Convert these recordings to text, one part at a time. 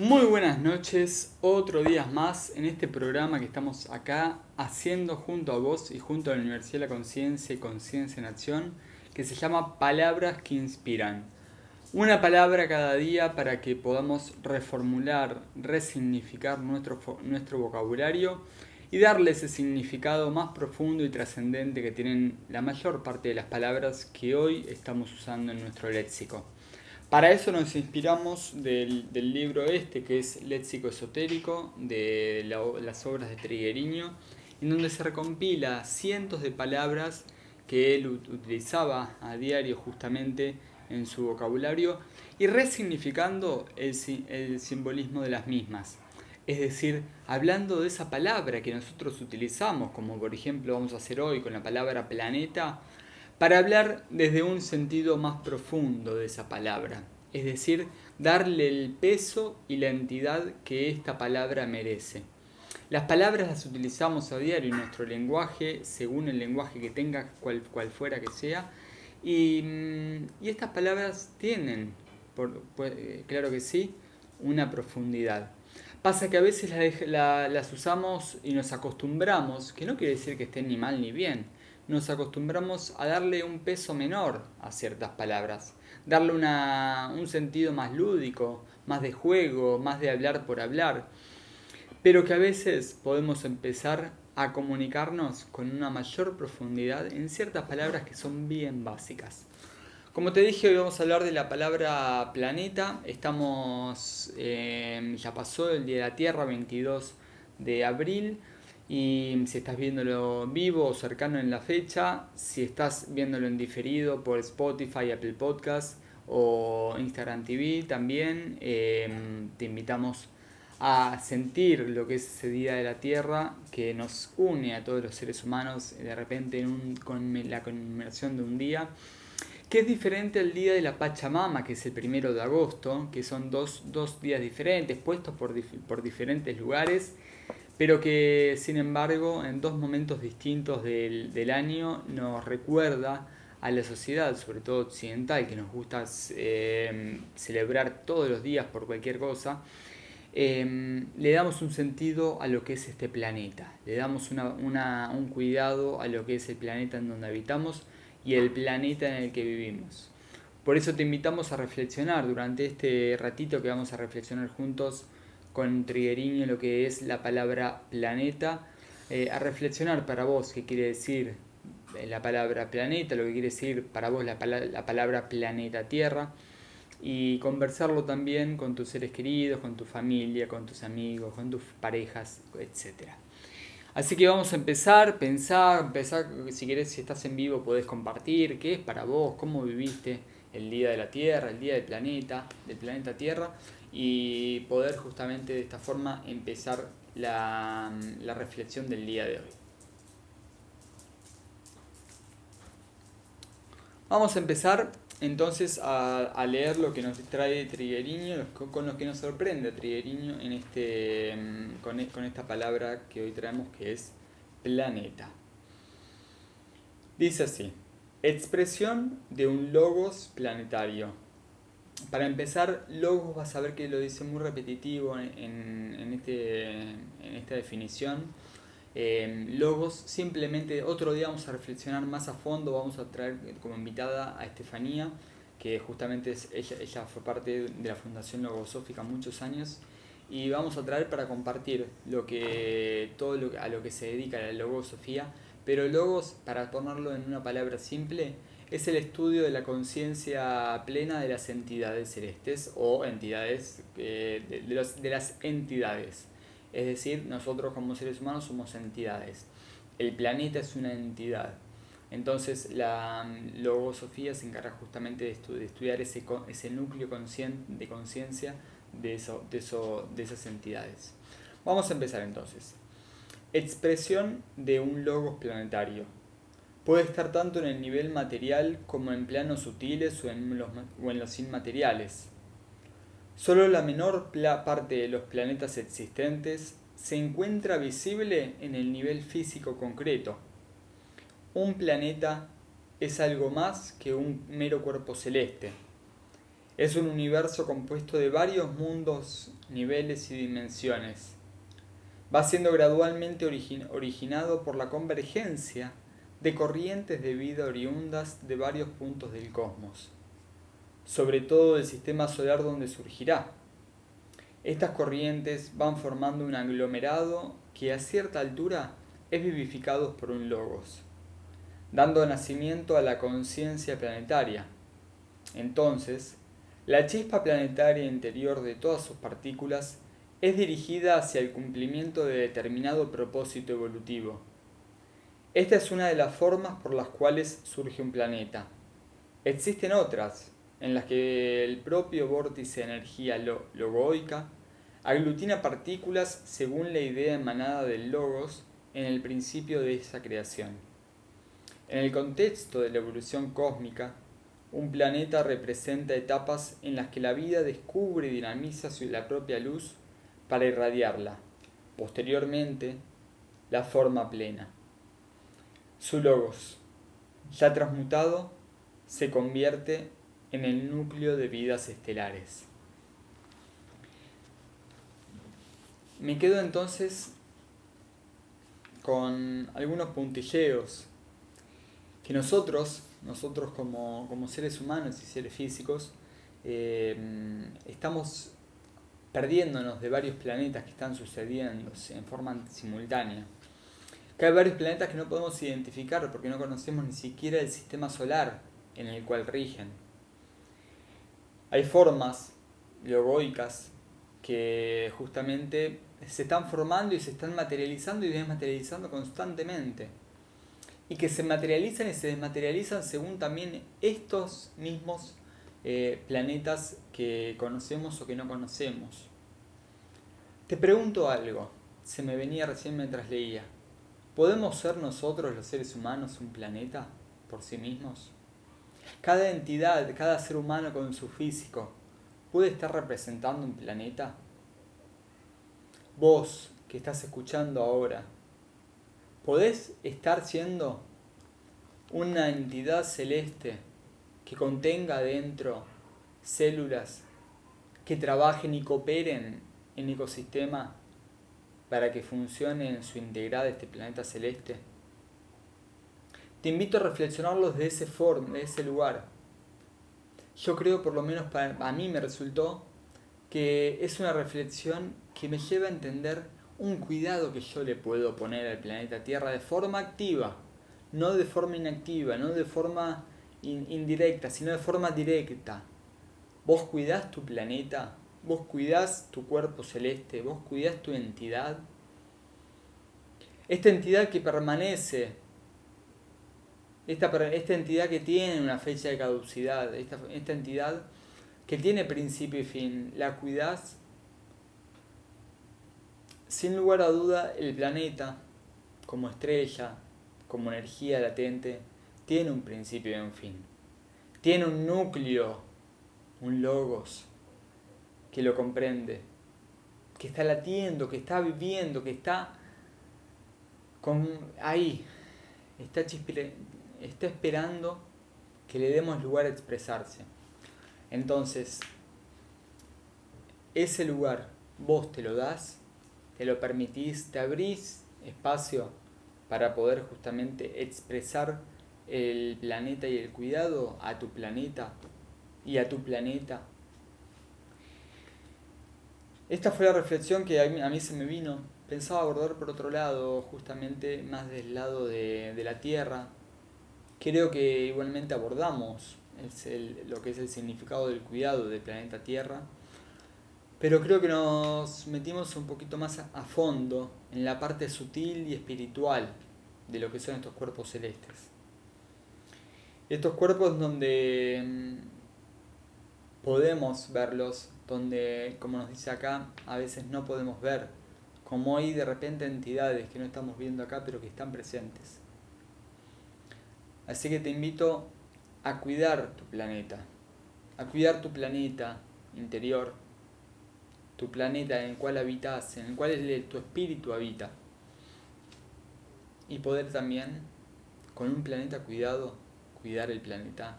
Muy buenas noches, otro día más en este programa que estamos acá haciendo junto a vos y junto a la Universidad de la Conciencia y Conciencia en Acción, que se llama Palabras que Inspiran. Una palabra cada día para que podamos reformular, resignificar nuestro, nuestro vocabulario y darle ese significado más profundo y trascendente que tienen la mayor parte de las palabras que hoy estamos usando en nuestro léxico. Para eso nos inspiramos del, libro este, que es Léxico Esotérico, de las obras de Trigueriño, en donde se recompila cientos de palabras que él utilizaba a diario justamente en su vocabulario y resignificando el, el simbolismo de las mismas. Es decir, hablando de esa palabra que nosotros utilizamos, como por ejemplo vamos a hacer hoy con la palabra planeta, para hablar desde un sentido más profundo de esa palabra, es decir, darle el peso y la entidad que esta palabra merece. Las palabras las utilizamos a diario en nuestro lenguaje, según el lenguaje que tenga, cual, fuera que sea, y, mm, estas palabras tienen, eh, claro que sí, una profundidad. Pasa que a veces las usamos y nos acostumbramos, que no quiere decir que estén ni mal ni bien, nos acostumbramos a darle un peso menor a ciertas palabras, darle un sentido más lúdico, más de juego, más de hablar por hablar, pero que a veces podemos empezar a comunicarnos con una mayor profundidad en ciertas palabras que son bien básicas. Como te dije, hoy vamos a hablar de la palabra planeta. Estamos, eh, ya pasó el Día de la Tierra, 22 de abril. Y si estás viéndolo vivo o cercano en la fecha, si estás viéndolo en diferido por Spotify, Apple Podcast o Instagram TV también, em, te invitamos a sentir lo que es ese Día de la Tierra que nos une a todos los seres humanos de repente en un, con la conmemoración de un día que es diferente al día de la Pachamama, que es el primero de agosto, que son dos, dos días diferentes, puestos por, por diferentes lugares pero que sin embargo en dos momentos distintos del, año nos recuerda a la sociedad, sobre todo occidental, que nos gusta eh, celebrar todos los días por cualquier cosa, eh, le damos un sentido a lo que es este planeta, le damos un cuidado a lo que es el planeta en donde habitamos y el planeta en el que vivimos. Por eso te invitamos a reflexionar durante este ratito que vamos a reflexionar juntos con Trigueriño lo que es la palabra planeta, eh, a reflexionar para vos qué quiere decir eh, la palabra planeta, lo que quiere decir para vos la, la palabra planeta Tierra. Y conversarlo también con tus seres queridos, con tu familia, con tus amigos, con tus parejas, etc. Así que vamos a empezar, pensar, empezar, si querés, si estás en vivo, podés compartir qué es para vos, cómo viviste el día de la Tierra, el día del planeta, del planeta Tierra y poder justamente de esta forma empezar la, reflexión del día de hoy. Vamos a empezar entonces a, leer lo que nos trae Trigueriño, con lo que nos sorprende Trigueriño en este, con, con esta palabra que hoy traemos que es planeta. Dice así, expresión de un logos planetario para empezar, logos vas a ver que lo dice muy repetitivo en, este, en esta definición. Eh, logos, simplemente otro día vamos a reflexionar más a fondo, vamos a traer como invitada a Estefanía, que justamente ella, ella fue parte de la Fundación Logosófica muchos años, y vamos a traer para compartir lo que, todo lo, a lo que se dedica la logosofía, pero logos, para ponerlo en una palabra simple, es el estudio de la conciencia plena de las entidades celestes o entidades eh, de, las entidades. Es decir, nosotros como seres humanos somos entidades. El planeta es una entidad. Entonces la mm, logosofía se encarga justamente de, estudiar ese, ese núcleo de conciencia de, eso, de, eso, de esas entidades. Vamos a empezar entonces. Expresión de un logos planetario Puede estar tanto en el nivel material como en planos sutiles o en los, o en los inmateriales. Solo la menor parte de los planetas existentes se encuentra visible en el nivel físico concreto. Un planeta es algo más que un mero cuerpo celeste. Es un universo compuesto de varios mundos, niveles y dimensiones. Va siendo gradualmente originado por la convergencia de corrientes de vida oriundas de varios puntos del cosmos, sobre todo del sistema solar donde surgirá. Estas corrientes van formando un aglomerado que a cierta altura es vivificado por un logos, dando nacimiento a la conciencia planetaria. Entonces, la chispa planetaria interior de todas sus partículas es dirigida hacia el cumplimiento de determinado propósito evolutivo. Esta es una de las formas por las cuales surge un planeta. Existen otras, en las que el propio vórtice de energía logoica aglutina partículas según la idea emanada del logos en el principio de esa creación. En el contexto de la evolución cósmica, un planeta representa etapas en las que la vida descubre y dinamiza la propia luz para irradiarla. Posteriormente, la forma plena. Su logos, ya transmutado, se convierte en el núcleo de vidas estelares. Me quedo entonces con algunos puntilleos que nosotros nosotros como, seres humanos y seres físicos eh, estamos perdiéndonos de varios planetas que están sucediendo en forma simultánea. Que hay varios planetas que no podemos identificar porque no conocemos ni siquiera el sistema solar en el cual rigen. Hay formas logoicas que justamente se están formando y se están materializando y desmaterializando constantemente y que se materializan y se desmaterializan según también estos mismos eh, planetas que conocemos o que no conocemos. Te pregunto algo, se me venía recién mientras leía. ¿Podemos ser nosotros los seres humanos un planeta por sí mismos? Cada entidad, cada ser humano con su físico, ¿puede estar representando un planeta? Vos que estás escuchando ahora, podés estar siendo una entidad celeste que contenga dentro células que trabajen y cooperen en ecosistema para que funcione en su integridad este planeta celeste. Te invito a reflexionarlos de ese forma, de ese lugar. Yo creo, por lo menos para, a mí me resultó, que es una reflexión que me lleva a entender un cuidado que yo le puedo poner al planeta Tierra de forma activa, no de forma inactiva, no de forma indirecta, sino de forma directa. Vos cuidás tu planeta, vos cuidás tu cuerpo celeste, vos cuidás tu entidad. Esta entidad que permanece, esta, esta entidad que tiene una fecha de caducidad, esta, esta entidad que tiene principio y fin, ¿la cuidás? Sin lugar a duda, el planeta, como estrella, como energía latente, tiene un principio y un fin. Tiene un núcleo, un logos, que lo comprende, que está latiendo, que está viviendo, que está con, ahí, está, está esperando que le demos lugar a expresarse. Entonces, ese lugar vos te lo das te lo permitís, te abrís espacio para poder justamente expresar el planeta y el cuidado a tu planeta y a tu planeta. Esta fue la reflexión que a mí, se me vino. Pensaba abordar por otro lado, justamente más del lado de, la Tierra. Creo que igualmente abordamos lo que es el significado del cuidado del planeta Tierra pero creo que nos metimos un poquito más a fondo en la parte sutil y espiritual de lo que son estos cuerpos celestes. Estos cuerpos donde mm, podemos verlos, donde, como nos dice acá, a veces no podemos ver, como hay de repente entidades que no estamos viendo acá, pero que están presentes. Así que te invito a cuidar tu planeta, a cuidar tu planeta interior, tu planeta en el cual habitas, en el cual tu espíritu habita. Y poder también, con un planeta cuidado, cuidar el planeta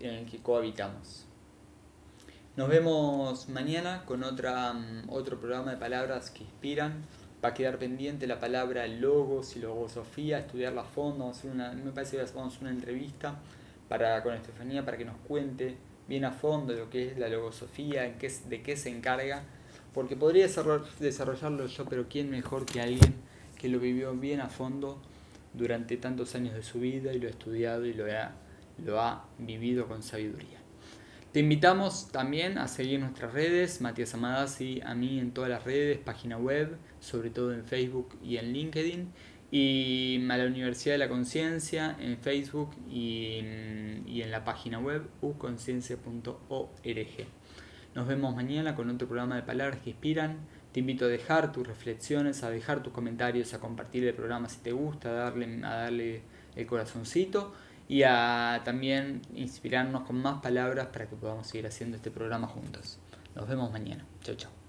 en el que cohabitamos. Nos vemos mañana con otra, mm, otro programa de palabras que inspiran. Va a quedar pendiente la palabra logos y logosofía, estudiarla a fondo. Vamos a hacer una, me parece que vamos a hacer una entrevista para, con Estefanía para que nos cuente bien a fondo lo que es la logosofía, en qué, de qué se encarga. Porque podría desarrollarlo yo, pero ¿quién mejor que alguien que lo vivió bien a fondo durante tantos años de su vida y lo ha estudiado y lo ha, lo ha vivido con sabiduría? Te invitamos también a seguir nuestras redes, Matías Amadas y a mí en todas las redes, página web, sobre todo en Facebook y en LinkedIn, y a la Universidad de la Conciencia en Facebook y, y, en la página web uconciencia.org. Nos vemos mañana con otro programa de palabras que inspiran. Te invito a dejar tus reflexiones, a dejar tus comentarios, a compartir el programa si te gusta, a darle, a darle el corazoncito y a también inspirarnos con más palabras para que podamos seguir haciendo este programa juntos. Nos vemos mañana. Chao, chao.